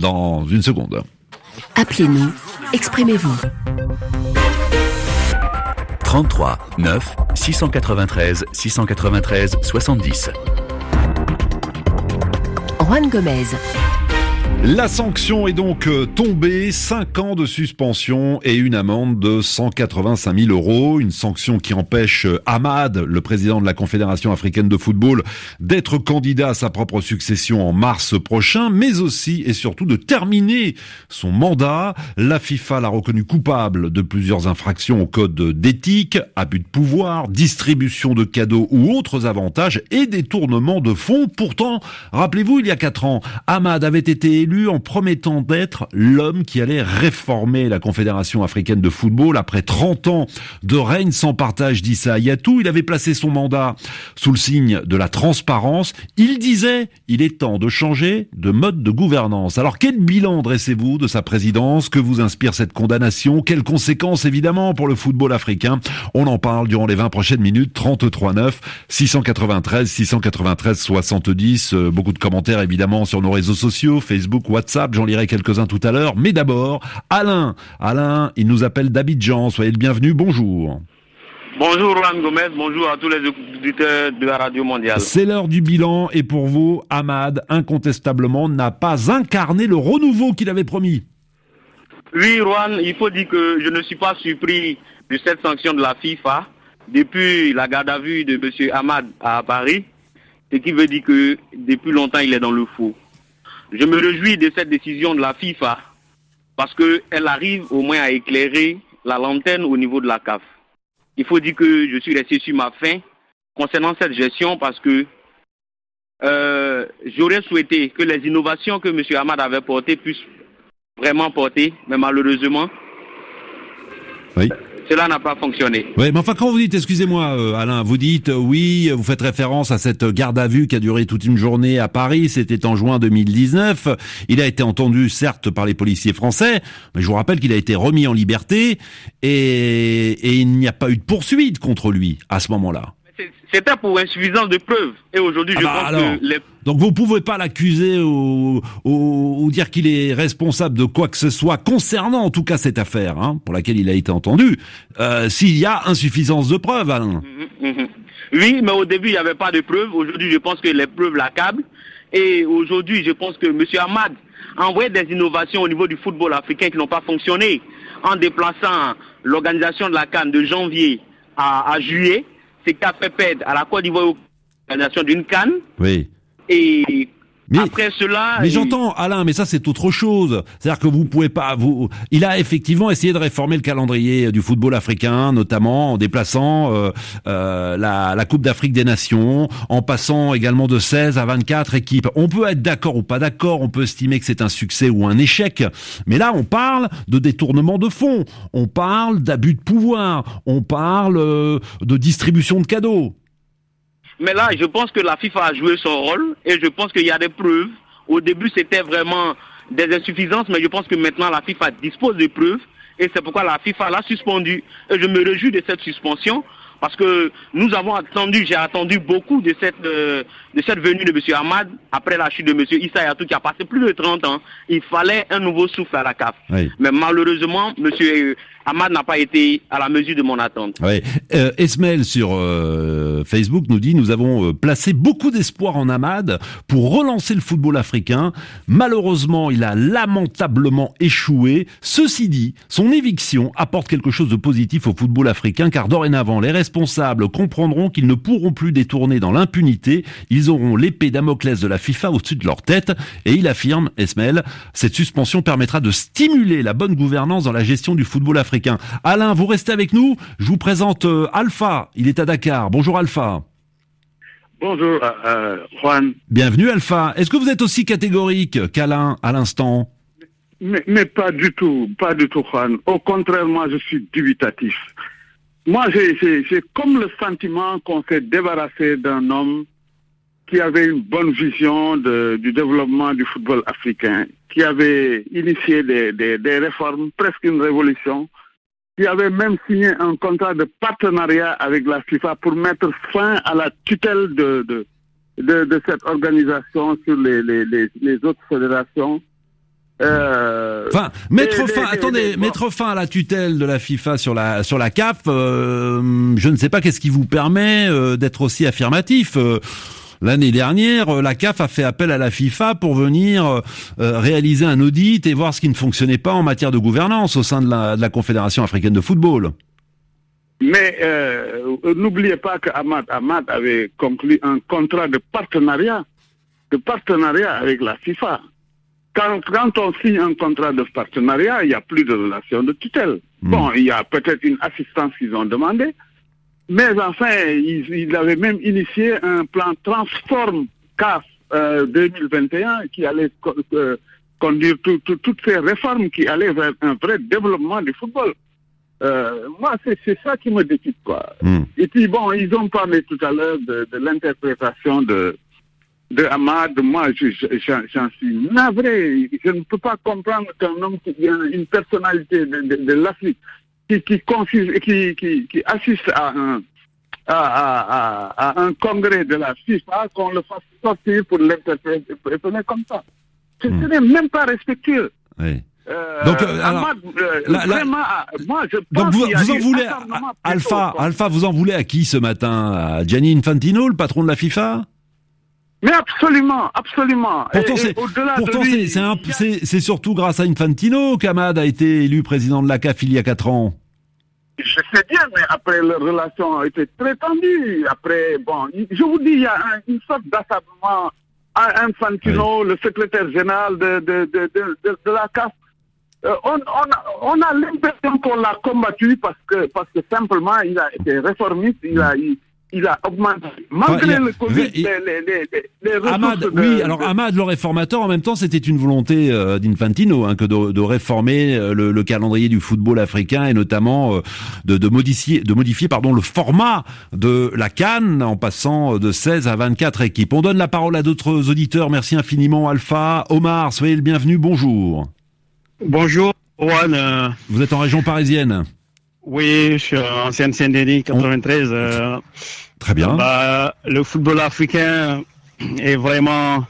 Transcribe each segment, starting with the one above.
dans une seconde. Appelez-nous, exprimez-vous. 33 9 693 693 70. Juan Gomez. La sanction est donc euh, tombée, 5 ans de suspension et une amende de 185 000 euros. Une sanction qui empêche euh, Ahmad, le président de la Confédération africaine de football, d'être candidat à sa propre succession en mars prochain, mais aussi et surtout de terminer son mandat. La FIFA l'a reconnu coupable de plusieurs infractions au code d'éthique, abus de pouvoir, distribution de cadeaux ou autres avantages et détournement de fonds. Pourtant, rappelez-vous, il y a 4 ans, Ahmad avait été élu en promettant d'être l'homme qui allait réformer la Confédération africaine de football après 30 ans de règne sans partage d'Issa Ayatou. Il avait placé son mandat sous le signe de la transparence. Il disait, il est temps de changer de mode de gouvernance. Alors quel bilan dressez-vous de sa présidence? Que vous inspire cette condamnation? Quelles conséquences évidemment pour le football africain? On en parle durant les 20 prochaines minutes. 33 9 693 693 70. beaucoup de commentaires évidemment sur nos réseaux sociaux, Facebook, WhatsApp, j'en lirai quelques-uns tout à l'heure. Mais d'abord, Alain. Alain, il nous appelle d'Abidjan. Soyez le bienvenu. Bonjour. Bonjour Juan Gomez, bonjour à tous les auditeurs de la radio mondiale. C'est l'heure du bilan et pour vous, Ahmad, incontestablement, n'a pas incarné le renouveau qu'il avait promis. Oui, Juan, il faut dire que je ne suis pas surpris de cette sanction de la FIFA depuis la garde à vue de M. Ahmad à Paris, ce qui veut dire que depuis longtemps il est dans le faux. Je me réjouis de cette décision de la FIFA parce qu'elle arrive au moins à éclairer la lanterne au niveau de la CAF. Il faut dire que je suis resté sur ma faim concernant cette gestion parce que euh, j'aurais souhaité que les innovations que M. Ahmad avait portées puissent vraiment porter, mais malheureusement, oui cela n'a pas fonctionné. Oui, mais enfin, quand vous dites, excusez-moi, euh, Alain, vous dites, euh, oui, vous faites référence à cette garde à vue qui a duré toute une journée à Paris, c'était en juin 2019. Il a été entendu, certes, par les policiers français, mais je vous rappelle qu'il a été remis en liberté et, et il n'y a pas eu de poursuite contre lui à ce moment-là. C'était pour insuffisance de preuves. Et aujourd'hui, je ah bah pense que les... Donc vous pouvez pas l'accuser ou, ou, dire qu'il est responsable de quoi que ce soit concernant en tout cas cette affaire hein, pour laquelle il a été entendu, euh, s'il y a insuffisance de preuves, Alain. Mhm, mhm. Oui, mais au début, il n'y avait pas de preuves. Aujourd'hui, je pense que les preuves l'accablent. Et aujourd'hui, je pense que M. Ahmad a envoyé des innovations au niveau du football africain qui n'ont pas fonctionné en déplaçant l'organisation de la Cannes de janvier à, à juillet c'est qu'a fait perdre à la Côte d'Ivoire l'organisation d'une canne. Oui. Et après cela. Mais j'entends, Alain, mais ça c'est autre chose. C'est-à-dire que vous pouvez pas. Vous, il a effectivement essayé de réformer le calendrier du football africain, notamment en déplaçant euh, euh, la, la, Coupe d'Afrique des Nations, en passant également de 16 à 24 équipes. On peut être d'accord ou pas d'accord, on peut estimer que c'est un succès ou un échec, mais là on parle de détournement de fonds, on parle d'abus de pouvoir, on parle euh, de distribution de cadeaux. Mais là, je pense que la FIFA a joué son rôle et je pense qu'il y a des preuves. Au début, c'était vraiment des insuffisances, mais je pense que maintenant, la FIFA dispose de preuves et c'est pourquoi la FIFA l'a suspendu. Et je me réjouis de cette suspension parce que nous avons attendu, j'ai attendu beaucoup de cette, euh, de cette venue de M. Ahmad après la chute de M. Issa Yatou qui a passé plus de 30 ans. Il fallait un nouveau souffle à la CAF. Mais malheureusement, M. Ahmad n'a pas été à la mesure de mon attente. Euh, Esmel sur euh, Facebook nous dit nous avons euh, placé beaucoup d'espoir en Ahmad pour relancer le football africain. Malheureusement, il a lamentablement échoué. Ceci dit, son éviction apporte quelque chose de positif au football africain car dorénavant, les responsables comprendront qu'ils ne pourront plus détourner dans l'impunité. Ils auront l'épée Damoclès de la FIFA au-dessus de leur tête et il affirme, Esmel, cette suspension permettra de stimuler la bonne gouvernance dans la gestion du football africain Alain, vous restez avec nous. Je vous présente euh, Alpha. Il est à Dakar. Bonjour Alpha. Bonjour euh, euh, Juan. Bienvenue Alpha. Est-ce que vous êtes aussi catégorique qu'Alain à l'instant? Mais, pas du tout, pas du tout Juan. Au contraire, moi je suis dubitatif. Moi j'ai comme le sentiment qu'on s'est débarrassé d'un homme qui avait une bonne vision du développement du football africain, qui avait initié des réformes, presque une révolution, qui avait même signé un contrat de partenariat avec la FIFA pour mettre fin à la tutelle de, de, de, cette organisation sur les, les, les, autres fédérations. Euh, enfin, mettre fin, attendez, mettre fin à la tutelle de la FIFA sur la sur la CAF, euh, je ne sais pas qu'est-ce qui vous permet euh, d'être aussi affirmatif. L'année dernière, la CAF a fait appel à la FIFA pour venir réaliser un audit et voir ce qui ne fonctionnait pas en matière de gouvernance au sein de la, de la Confédération africaine de football. Mais n'oubliez pas que Ahmad, Ahmad avait conclu un contrat de partenariat, de partenariat avec la FIFA. Quand, quand, on signe un contrat de partenariat, il n'y a plus de relation de tutelle. Hmm. Bon, il y a peut-être une assistance qu'ils ont demandé, mais enfin, ils, ils, avaient même initié un plan Transform CAF 2021 euh, qui allait euh, conduire toutes ces réformes qui allaient vers un vrai développement du football. Euh, moi, c'est ça qui me décide, quoi. Hmm. Et puis, bon, ils ont parlé tout à l'heure de, de l'interprétation de, de Ahmad, moi, j'en suis navré. Je ne peux pas comprendre qu'un homme qui vient, une personnalité de, de, de l'Afrique, qui, qui, qui, qui, qui, assiste à un, à, à, à, un congrès de la FIFA, qu'on le fasse sortir pour l'interpréter comme ça. Ce hmm. n'est même pas respectueux. Oui. Euh, donc, euh, alors, euh, vraiment, moi, je pense donc vous, vous en voulez, Alpha, Alpha, vous en voulez à qui ce matin? À Gianni Infantino, le patron de la FIFA? Mais absolument, absolument. Pourtant, c'est surtout grâce à Infantino qu'Ahmad a été élu président de la CAF il y a quatre ans. Je sais bien, mais après, les relations ont été très tendues. Après, bon, je vous dis, il y a une sorte d'assablement à Infantino, le secrétaire général de, de, de, de, de la CAF. Euh, on, on, on, a l'impression qu'on l'a combattu parce que, parce que simplement, il a été réformiste, il a, il, il a augmenté. Malgré le Covid, les, les, les, Ahmad, oui, alors Ahmad, le réformateur, en même temps, c'était une volonté euh, d'Infantino hein, que de, de réformer euh, le, le, calendrier du football africain et notamment euh, de, de, modifier, de modifier pardon, le format de la Cannes en passant de 16 à 24 équipes. On donne la parole à d'autres auditeurs. Merci infiniment, Alpha. Omar, soyez le bienvenu. Bonjour. Bonjour, Juan. Vous êtes en région parisienne oui, je suis ancienne Saint-Denis, 93. Euh, Très bien. Bah, le football africain est vraiment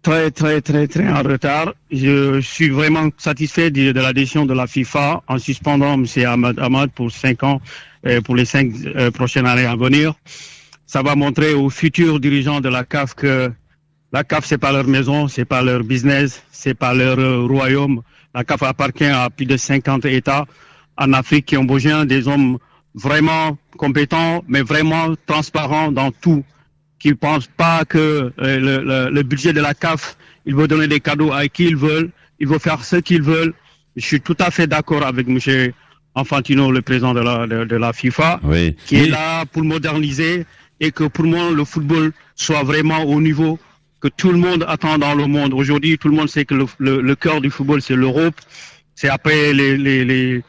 très, très, très, très en retard. Je suis vraiment satisfait de, la décision de la FIFA en suspendant M. Ahmad, Ahmad pour cinq ans, et pour les cinq euh, prochaines années à venir. Ça va montrer aux futurs dirigeants de la CAF que la CAF, c'est pas leur maison, c'est pas leur business, c'est pas leur euh, royaume. La CAF appartient à plus de 50 États en Afrique qui ont besoin des hommes vraiment compétents, mais vraiment transparents dans tout, qui ne pensent pas que euh, le, budget de la CAF, il veut donner des cadeaux à qui ils veulent, il veut faire ce qu'ils veulent. Je suis tout à fait d'accord avec M. Infantino, le président de la, de, la FIFA, qui est là pour moderniser et que pour moi le football soit vraiment au niveau que tout le monde attend dans le monde. Aujourd'hui, tout le monde sait que le, le, cœur du football, c'est l'Europe. C'est après les, les, les,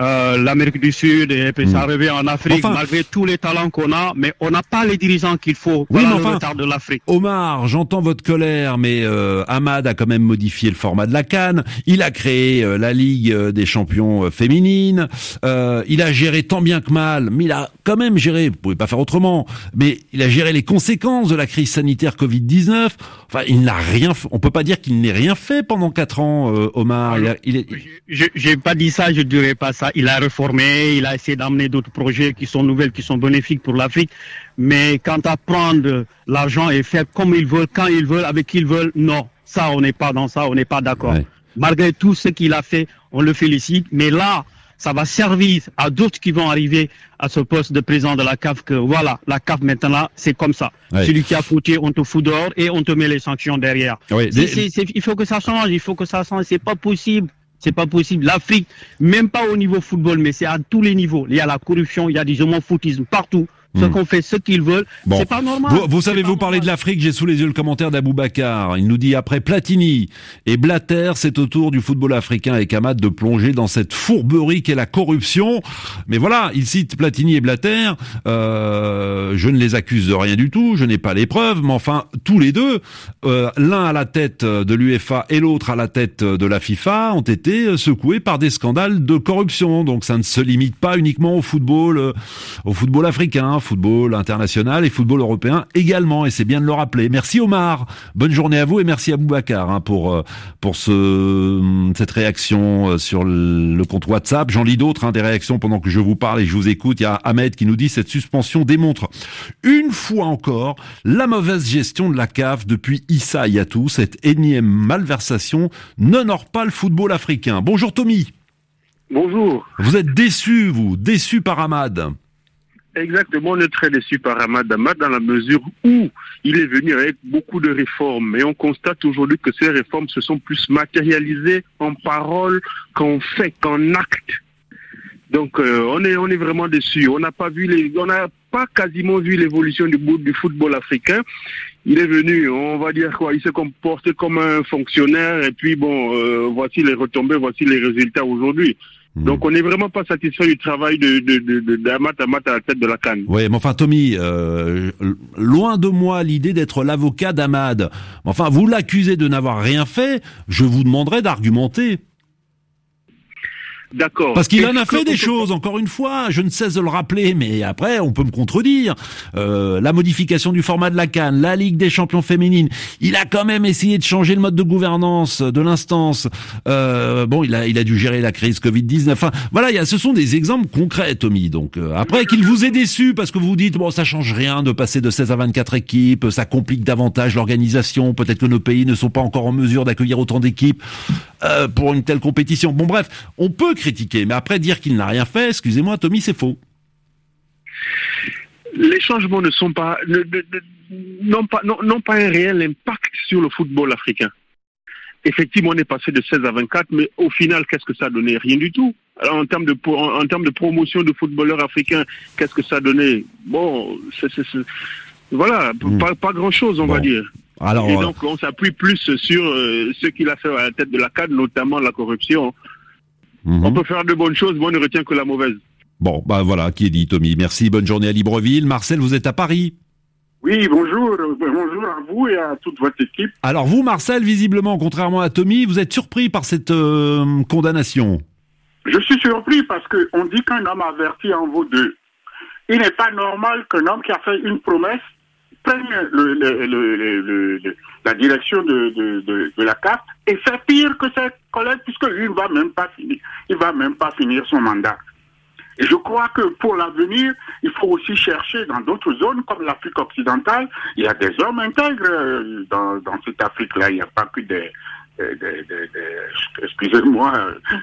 euh, l'Amérique du Sud et puis ça hmm. revient en Afrique malgré tous les talents qu'on a, mais on n'a pas les dirigeants qu'il faut oui, le retard de l'Afrique. Omar, j'entends votre colère, mais euh, Ahmad a quand même modifié le format de la Cannes. Il a créé euh, la Ligue des champions féminines. il a géré tant bien que mal, mais il a quand même géré. Vous pouvez pas faire autrement. Mais il a géré les conséquences de la crise sanitaire Covid 19. Enfin, il n'a rien. On peut pas dire qu'il n'ait rien fait pendant quatre ans, Omar. il, est... J'ai pas dit ça, je dirais pas ça il a réformé, il a essayé d'amener d'autres projets qui sont nouvelles, qui sont bénéfiques pour l'Afrique. Mais quant à prendre l'argent et faire comme ils veulent, quand ils veulent, avec qui ils veulent, non. Ça, on n'est pas dans ça, on n'est pas d'accord. Malgré tout ce qu'il a fait, on le félicite. Mais là, ça va servir à d'autres qui vont arriver à ce poste de président de la CAF que voilà, la CAF maintenant, c'est comme ça. Celui qui a foutu, on te fout dehors et on te met les sanctions derrière. il faut que ça change, il faut que ça change. C'est pas possible c'est pas possible. L'Afrique, même pas au niveau football, mais c'est à tous les niveaux. Il y a la corruption, il y a du homophotisme partout. Ce hmm. qu'on fait ce qu'ils veulent, c'est pas normal. Vous, savez, vous parlez de l'Afrique, j'ai sous les yeux le commentaire d'Abou Bakar. Il nous dit après Platini et Blatter, c'est au tour du football africain et Kamad de plonger dans cette fourberie qu'est la corruption. Mais voilà, il cite Platini et Blatter. Euh, je ne les accuse de rien du tout, je n'ai pas les preuves, mais enfin tous les deux, euh, l'un à la tête de l'UEFA et l'autre à la tête de la FIFA, ont été secoués par des scandales de corruption. Donc ça ne se limite pas uniquement au football, euh, au football africain football international et football européen également, et c'est bien de le rappeler. Merci Omar, bonne journée à vous et merci à Boubacar hein, pour euh, pour ce cette réaction euh, sur le compte WhatsApp. J'en lis d'autres, hein, des réactions pendant que je vous parle et je vous écoute. Il y a Ahmed qui nous dit cette suspension démontre une fois encore la mauvaise gestion de la CAF depuis Issa Yatou. Cette énième malversation n'honore pas le football africain. Bonjour Tommy. Bonjour. Vous êtes déçu, vous, déçu par Ahmad. Exactement, on est très déçu par Ahmad Ahmad dans la mesure où il est venu avec beaucoup de réformes. Mais on constate aujourd'hui que ces réformes se sont plus matérialisées en paroles qu'en fait, qu'en actes. Donc euh, on est on est vraiment déçu. On n'a pas vu les on n'a pas quasiment vu l'évolution du, du football africain. Il est venu, on va dire quoi, il s'est comporté comme un fonctionnaire et puis bon, euh, voici les retombées, voici les résultats aujourd'hui. Hmm. Donc on n'est vraiment pas satisfait du travail de de de, à la tête de la Cannes. Oui, mais enfin Tommy, euh, loin de moi l'idée d'être l'avocat d'Ahmad. Enfin, vous l'accusez de n'avoir rien fait, je vous demanderai d'argumenter. D'accord. Parce qu'il en a fait des choses, encore une fois, je ne cesse de le rappeler, mais après, on peut me contredire. Euh, la modification du format de la Cannes, la Ligue des champions féminines, il a quand même essayé de changer le mode de gouvernance de l'instance. Euh, bon, il a, il a dû gérer la crise Covid-19. Enfin, voilà, il y a, ce sont des exemples concrets, Tommy. Donc, euh, après, qu'il vous ait déçu, parce que vous vous dites, bon, ça change rien de passer de 16 à 24 équipes, ça complique davantage l'organisation, peut-être que nos pays ne sont pas encore en mesure d'accueillir autant d'équipes euh, pour une telle compétition. Bon, bref, on peut critiquer, mais après dire qu'il n'a rien fait, excusez-moi, Tommy, c'est faux. les changements ne sont pas n'ont pas pas un réel impact sur le football africain. Effectivement, on est passé de 16 à 24, mais au final, qu'est-ce que ça a donné? Rien du tout. Alors, en termes de en, en termes de promotion de footballeurs africains, qu'est-ce que ça a donné? Bon, c'est voilà, p- Mm. pas, pas grand-chose, on Bon. va dire. Alors, Et euh, donc, on s'appuie plus sur euh, ce qu'il a fait à la tête de la CAD, notamment la corruption. Mhm. On peut faire de bonnes choses, mais on ne retient que la mauvaise. bon, bah voilà, qui est dit, Tommy? Merci, bonne journée à Libreville. Marcel, vous êtes à Paris? Oui, bonjour, bonjour à vous et à toute votre équipe. Alors vous, Marcel, visiblement, contrairement à Tommy, vous êtes surpris par cette euh, condamnation. Je suis surpris parce que on dit qu'un homme averti en vaut deux. Il n'est pas normal qu'un homme qui a fait une promesse prenne le- le- le- le- le- le- la direction de, de, de, de la CAF et fait pire que ses collègues puisque lui ne va même pas finir, il va même pas finir son mandat. Et je crois que pour l'avenir, il faut aussi chercher dans d'autres zones comme l'Afrique occidentale. Il y a des hommes intègres euh, dans, dans cette Afrique-là. Il n'y a pas que des, des- des- excusez-moi,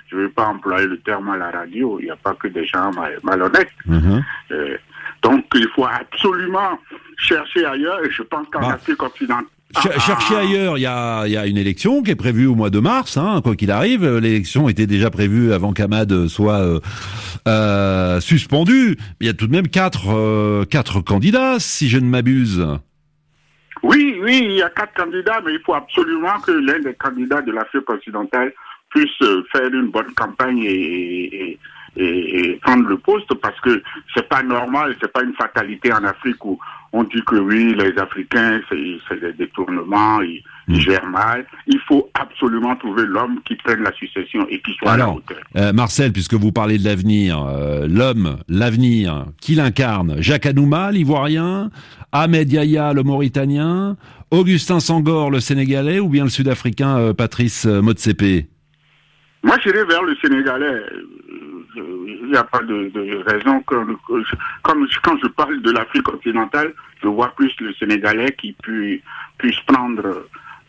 je ne vais pas employer le terme à la radio. Il n'y a pas que des gens mal- malhonnêtes. Mhm. Euh, donc il faut absolument chercher ailleurs. Et je pense qu'en Bah, Afrique occidentale. Ah, Cherchez ah, ailleurs, il y a, il y a une élection qui est prévue au mois de mars, hein, quoi qu'il arrive. L'élection était déjà prévue avant qu'Ahmad soit euh, euh, suspendu. Il y a tout de même quatre, euh, quatre candidats, si je ne m'abuse. Oui, oui, il y a quatre candidats, mais il faut absolument que l'un des candidats de l'Afrique occidentale puisse euh, faire une bonne campagne et, et, et- et prendre le poste parce que c'est pas normal, c'est pas une fatalité en Afrique où on dit que oui, les Africains, c'est des détournements, ils, ils gèrent mal. Il faut absolument trouver l'homme qui prenne la succession et qui soit à la Alors, hauteur. euh, Marcel, puisque vous parlez de l'avenir, euh, l'homme, l'avenir, qui l'incarne? Jacques Anouma, l'ivoirien, Ahmed Yahya, le mauritanien, Augustin Sangor, le sénégalais, ou bien le sud-africain euh, Patrice euh, Motsepe? Moi, j'irai vers le Sénégalais. Euh, Il n'y a pas de, de raison que, que je- comme je- quand je parle de l'Afrique occidentale, je vois plus le Sénégalais qui pu- puisse prendre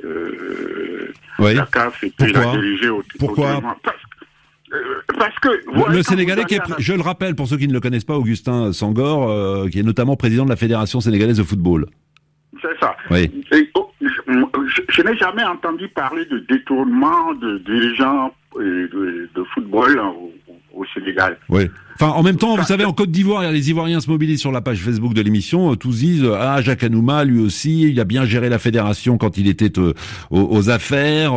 euh, Oui. la CAF et puis Pourquoi? la diriger au Pourquoi? parce, euh, parce que Le, voilà, le quand Sénégalais qui est, je le rappelle pour ceux qui ne le connaissent pas, Augustin Sangor, euh, qui est notamment président de la Fédération sénégalaise de football. C'est ça. Oui. Et, oh, je je- je n'ai jamais entendu parler de détournement de dirigeants euh, de, football au, au Sénégal. Oui. En même temps, vous savez, en Côte d'Ivoire, les Ivoiriens se mobilisent sur la page Facebook de l'émission. euh, Tous disent euh, ah Jacques Anouma, lui aussi, il a bien géré la fédération quand il était euh, aux, affaires.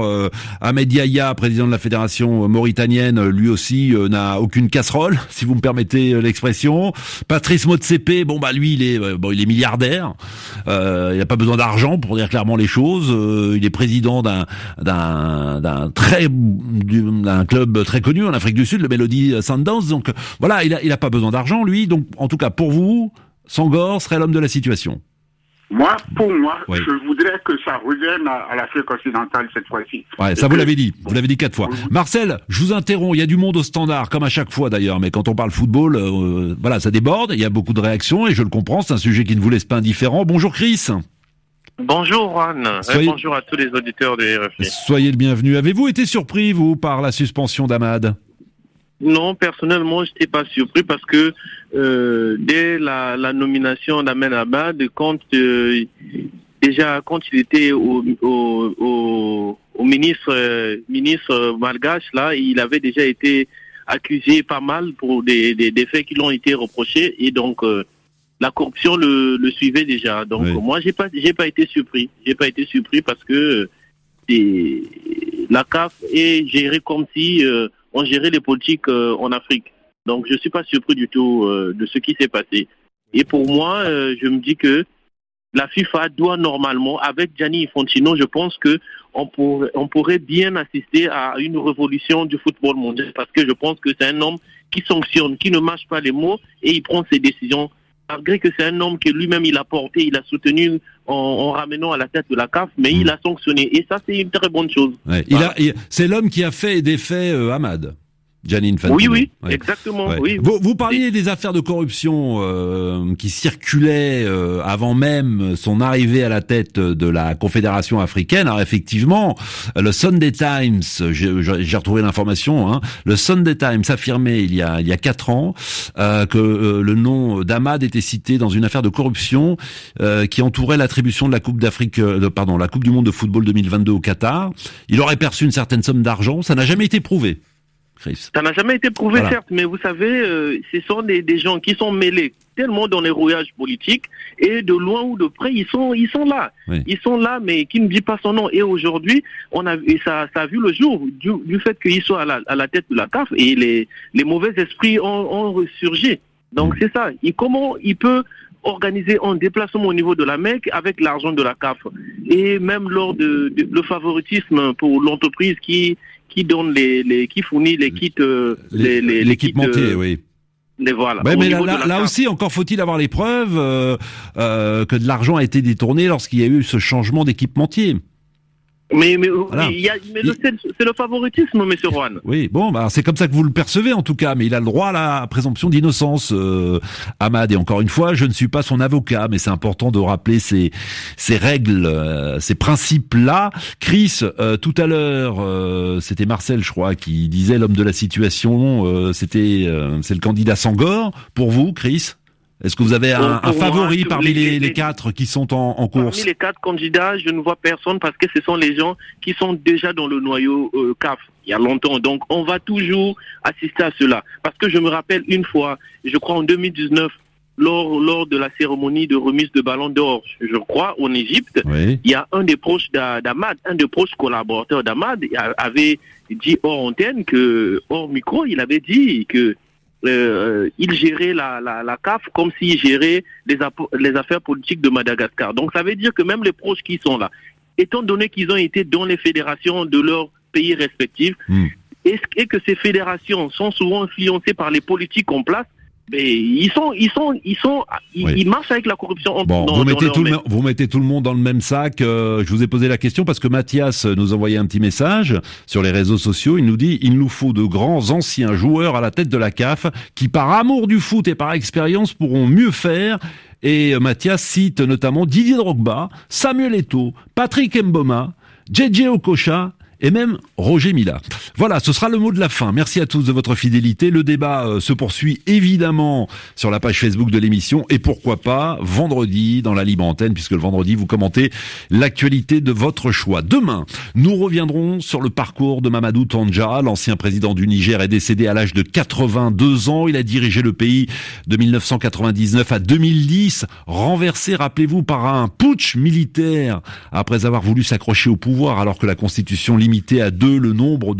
Ahmed Yahya, président de la fédération mauritanienne, lui aussi n'a aucune casserole, si vous me permettez l'expression. Patrice Motsepe, bon bah lui, il est bon, il est milliardaire. Il n'a pas besoin d'argent pour dire clairement les choses. Il est président d'un d'un très du- d'un club très connu en Afrique du Sud, le Melody Sundowns. Donc voilà, il a il a pas besoin d'argent lui. Donc en tout cas pour vous, Sangor serait l'homme de la situation. Moi, pour moi, Oui. je voudrais que ça revienne à, à l'Afrique occidentale cette fois-ci. Ouais, Et ça vous l'avez dit, vous l'avez dit quatre fois. Oui. Marcel, je vous interromps, il y a du monde au standard, comme à chaque fois d'ailleurs, mais quand on parle football, euh, voilà, ça déborde, il y a beaucoup de réactions, et je le comprends, c'est un sujet qui ne vous laisse pas indifférent. Bonjour Chris, Bonjour Juan, Soyez- bonjour à tous les auditeurs de RFI. soyez le bienvenu. Avez-vous été surpris, vous, par la suspension d'Ahmad? Non, personnellement, je n'étais pas surpris parce que euh, dès la, la nomination d'Ahmed Abad, quand euh, déjà quand il était au, au, au, au ministre euh, ministre malgache là, il avait déjà été accusé pas mal pour des, des, des faits qui lui ont été reprochés et donc euh, la corruption le, le suivait déjà. Donc Oui. moi j'ai pas j'ai pas été surpris, j'ai pas été surpris parce que euh, la CAF est gérée comme si euh, on gérait les politiques euh, en Afrique. Donc je suis pas surpris du tout euh, de ce qui s'est passé. Et pour moi, euh, je me dis que la FIFA doit normalement, avec Gianni Infantino, je pense que on pourrait bien assister à une révolution du football mondial parce que je pense que c'est un homme qui sanctionne, qui ne mâche pas les mots et il prend ses décisions. Malgré que c'est un homme que lui-même il a porté, il a soutenu en, en ramenant à la tête de la CAF, mais il a sanctionné. Et ça, c'est une très bonne chose. C'est l'homme qui a fait et défait euh, Ahmad, Gianni Infantino. Oui, oui, Ouais. exactement. Ouais. Oui, Vous, vous parliez des affaires de corruption euh, qui circulaient euh, avant même son arrivée à la tête de la Confédération africaine. Alors effectivement, le Sunday Times, j'ai retrouvé l'information, hein, le Sunday Times affirmait il y a il y a quatre ans euh, que euh, le nom d'Ahmad était cité dans une affaire de corruption euh, qui entourait l'attribution de la Coupe d'Afrique, euh, pardon, la Coupe du Monde de football 2022 au Qatar. Il aurait perçu une certaine somme d'argent. Ça n'a jamais été prouvé. Chris. Ça n'a jamais été prouvé, Voilà. certes, mais vous savez, euh, ce sont des, des gens qui sont mêlés tellement dans les rouillages politiques et de loin ou de près, ils sont, ils sont là. Oui. Ils sont là, mais qui ne dit pas son nom. Et aujourd'hui, on a, et ça, ça a vu le jour du, du fait qu'il soit à la, à la tête de la CAF et les, les mauvais esprits ont, ont ressurgi. Donc c'est ça. Et comment il peut organiser un déplacement au niveau de la Mecque avec l'argent de la CAF? Et même lors de, de- le favoritisme pour l'entreprise qui qui donne les, les qui fournit les kits euh, les, les, les kits, euh, oui. voilà Ouais, mais là, aussi, encore faut-il avoir les preuves euh, euh, que de l'argent a été détourné lorsqu'il y a eu ce changement d'équipementier. Mais mais, Voilà. mais c'est le favoritisme monsieur Juan Oui, bon, bah, c'est comme ça que vous le percevez en tout cas, mais il a le droit à la présomption d'innocence, euh, Ahmad. Et encore une fois, je ne suis pas son avocat, mais c'est important de rappeler ces, ces règles, euh, ces principes-là. Chris, euh, tout à l'heure, euh, c'était Marcel, je crois, qui disait l'homme de la situation. euh, c'était, euh, c'est le candidat Sangor. Pour vous, Chris, est-ce que vous avez un, moi, favori parmi les- les, les- les quatre qui sont en, en Parmi course les quatre candidats, je ne vois personne parce que ce sont les gens qui sont déjà dans le noyau euh, CAF il y a longtemps. Donc on va toujours assister à cela. Parce que je me rappelle une fois, je crois en 2019, lors, lors de la cérémonie de remise de ballon d'or, je crois, en Égypte, Oui. il y a un des proches d'A- d'Ahmad, un des proches collaborateurs d'Ahmad avait dit hors antenne que, hors micro, il avait dit que euh, il gérait la, la, la CAF comme s'il gérait les, affaires politiques de Madagascar. Donc ça veut dire que même les proches qui sont là, étant donné qu'ils ont été dans les fédérations de leurs pays respectifs, Hmm. et, et que ces fédérations sont souvent influencées par les politiques en place, mais ils sont, ils sont, ils sont, ils, Oui. ils marchent avec la corruption. en- Bon, dans- vous mettez tout le, vous mettez tout le monde dans le même sac. Euh, je vous ai posé la question parce que Mathias nous envoyait un petit message sur les réseaux sociaux. Il nous dit il nous faut de grands anciens joueurs à la tête de la CAF qui, par amour du foot et par expérience, pourront mieux faire. Et euh, Mathias cite notamment Didier Drogba, Samuel Eto'o, Patrick Mboma, JJ Okocha et même Roger Mila. Voilà, ce sera le mot de la fin. Merci à tous de votre fidélité. Le débat euh, se poursuit évidemment sur la page Facebook de l'émission et pourquoi pas vendredi dans la libre antenne puisque le vendredi vous commentez l'actualité de votre choix. Demain, nous reviendrons sur le parcours de Mamadou Tandja, l'ancien président du Niger est décédé à l'âge de 82 ans. Il a dirigé le pays de 1999 à 2010, renversé, rappelez-vous, par un putsch militaire après avoir voulu s'accrocher au pouvoir alors que la constitution limitait à deux le nombre de